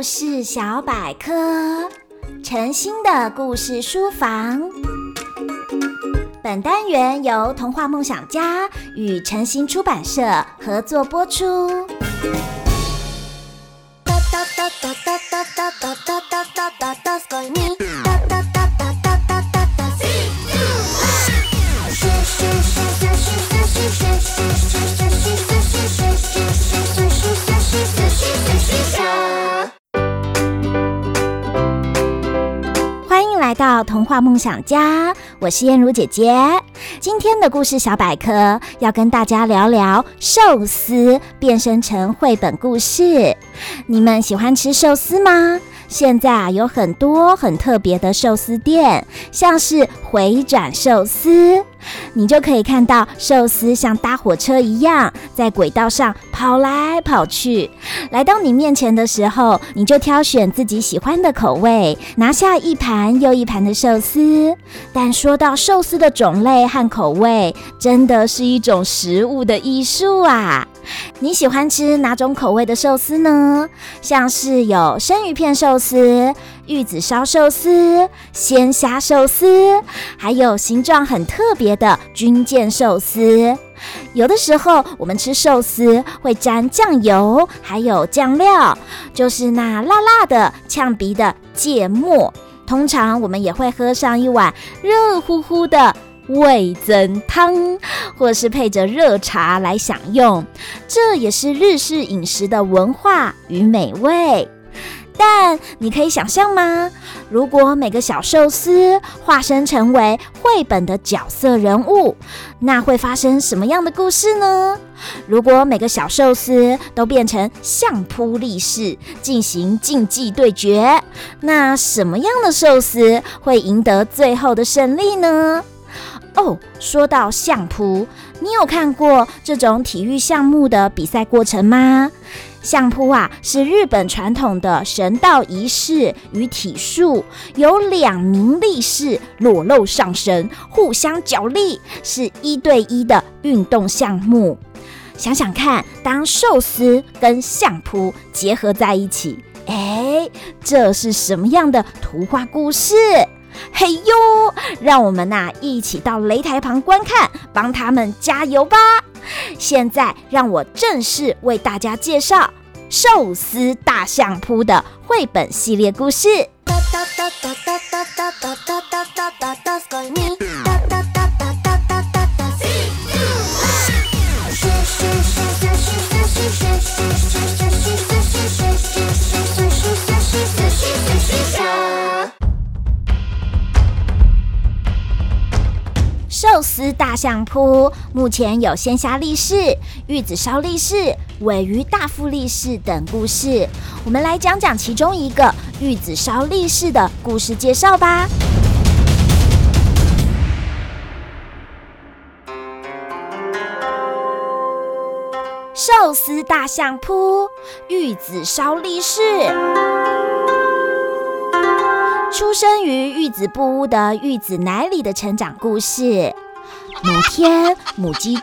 故事小百科，晨星的故事书房。本单元由童话梦想家与晨星出版社合作播出。童话梦想家，我是燕如姐姐。今天的故事小百科要跟大家聊聊寿司变身成绘本故事。你们喜欢吃寿司吗？现在啊，有很多很特别的寿司店，像是回转寿司，你就可以看到寿司像搭火车一样在轨道上跑来跑去。来到你面前的时候，你就挑选自己喜欢的口味，拿下一盘又一盘的寿司。但说到寿司的种类和口味，真的是一种食物的艺术啊！你喜欢吃哪种口味的寿司呢？像是有生鱼片寿司、玉子烧寿司、鲜虾寿司，还有形状很特别的军舰寿司。有的时候我们吃寿司会沾酱油，还有酱料，就是那辣辣的、呛鼻的芥末。通常我们也会喝上一碗热乎乎的。味噌汤，或是配着热茶来享用，这也是日式饮食的文化与美味。但你可以想象吗？如果每个小寿司化身成为绘本的角色人物，那会发生什么样的故事呢？如果每个小寿司都变成相扑力士进行竞技对决，那什么样的寿司会赢得最后的胜利呢？哦，说到相扑，你有看过这种体育项目的比赛过程吗？相扑啊，是日本传统的神道仪式与体术，有两名力士裸露上身，互相角力，是一对一的运动项目。想想看，当寿司跟相扑结合在一起，哎，这是什么样的图画故事？嘿呦，让我们呐、一起到擂台旁观看，帮他们加油吧！现在让我正式为大家介绍《寿司大相扑》的绘本系列故事。寿司大相扑目前有鲜虾力士、玉子烧力士、尾鱼大富力士等故事。我们来讲讲其中一个玉子烧力士的故事介绍吧。寿司大相扑，玉子烧力士。出生于玉子布屋的玉子奶里的成长故事。某天，母鸡咚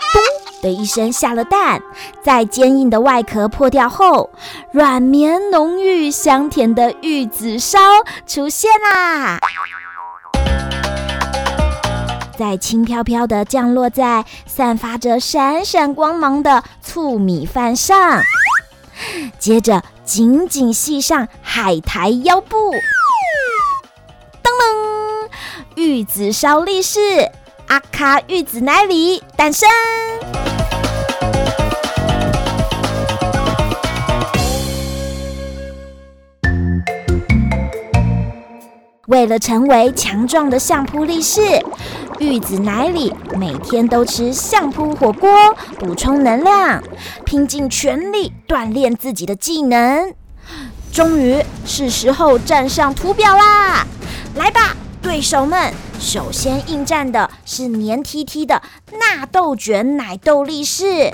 的一声下了蛋，在坚硬的外壳破掉后，软绵浓郁、香甜的玉子烧出现啦！在轻飘飘的降落在散发着闪闪光芒的醋米饭上，接着紧紧系上海苔腰部。噔噔玉子烧力士，阿卡玉子奶里诞生。为了成为强壮的相扑力士，玉子奶里每天都吃相扑火锅补充能量，拼尽全力锻炼自己的技能。终于是时候站上图表啦！来吧！对手们首先应战的是黏 T T 的纳豆卷奶豆力士。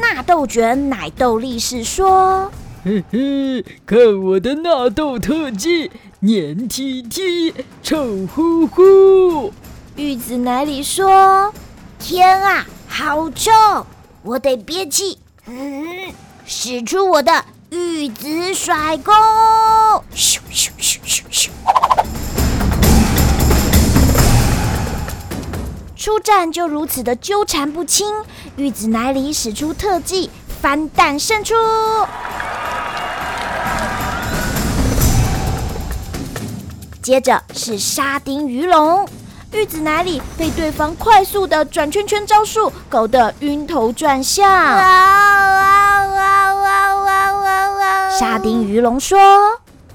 纳豆卷奶豆力士说：“嘿嘿，看我的纳豆特技，黏 T T，臭乎乎。”玉子奶里说：“天啊，好臭，我得憋气。”嗯。使出我的玉子甩功！咻咻咻咻咻！出战就如此的纠缠不清，玉子奶里使出特技翻蛋胜出。接着是沙丁鱼龙，玉子奶里被对方快速的转圈圈招数搞得晕头转向。沙丁鱼龙说：“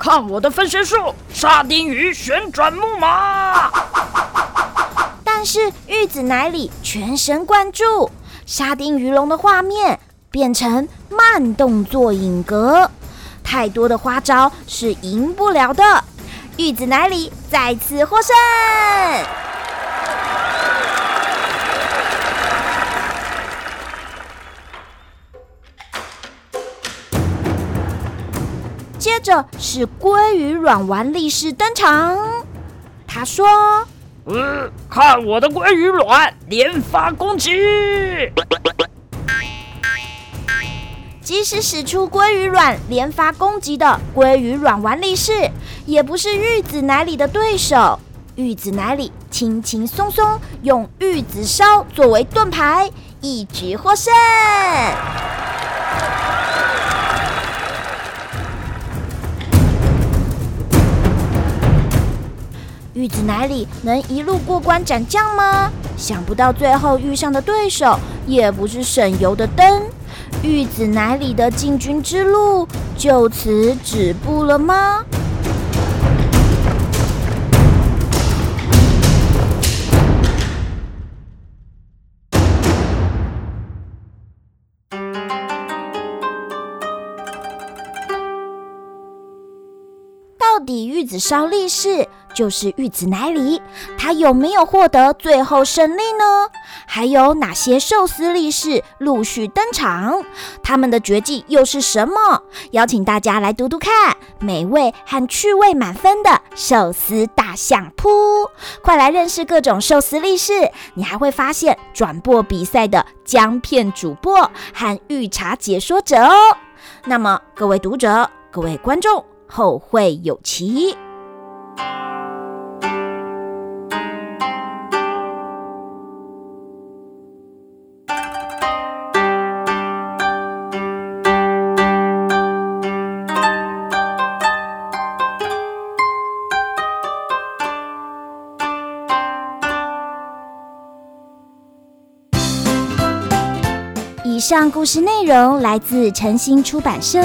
看我的分身术，沙丁鱼旋转木马。”但是玉子奶里全神贯注，沙丁鱼龙的画面变成慢动作影格，太多的花招是赢不了的。玉子奶里再次获胜。着是鲑鱼卵丸力士登场，他说：“嗯，看我的鲑鱼卵连发攻击！”即使使出鲑鱼卵连发攻击的鲑鱼卵丸力士，也不是玉子奶里的对手。玉子奶里轻轻松松用玉子烧作为盾牌，一举获胜。玉子奶里能一路过关斩将吗？想不到最后遇上的对手也不是省油的灯。玉子奶里的进军之路就此止步了吗？到底玉子烧力士就是玉子奶里，他有没有获得最后胜利呢？还有哪些寿司力士陆续登场？他们的绝技又是什么？邀请大家来读读看，美味和趣味满分的寿司大相扑，快来认识各种寿司力士！你还会发现转播比赛的姜片主播和御茶解说者哦。那么各位读者、各位观众，后会有期。以上故事内容来自晨星出版社。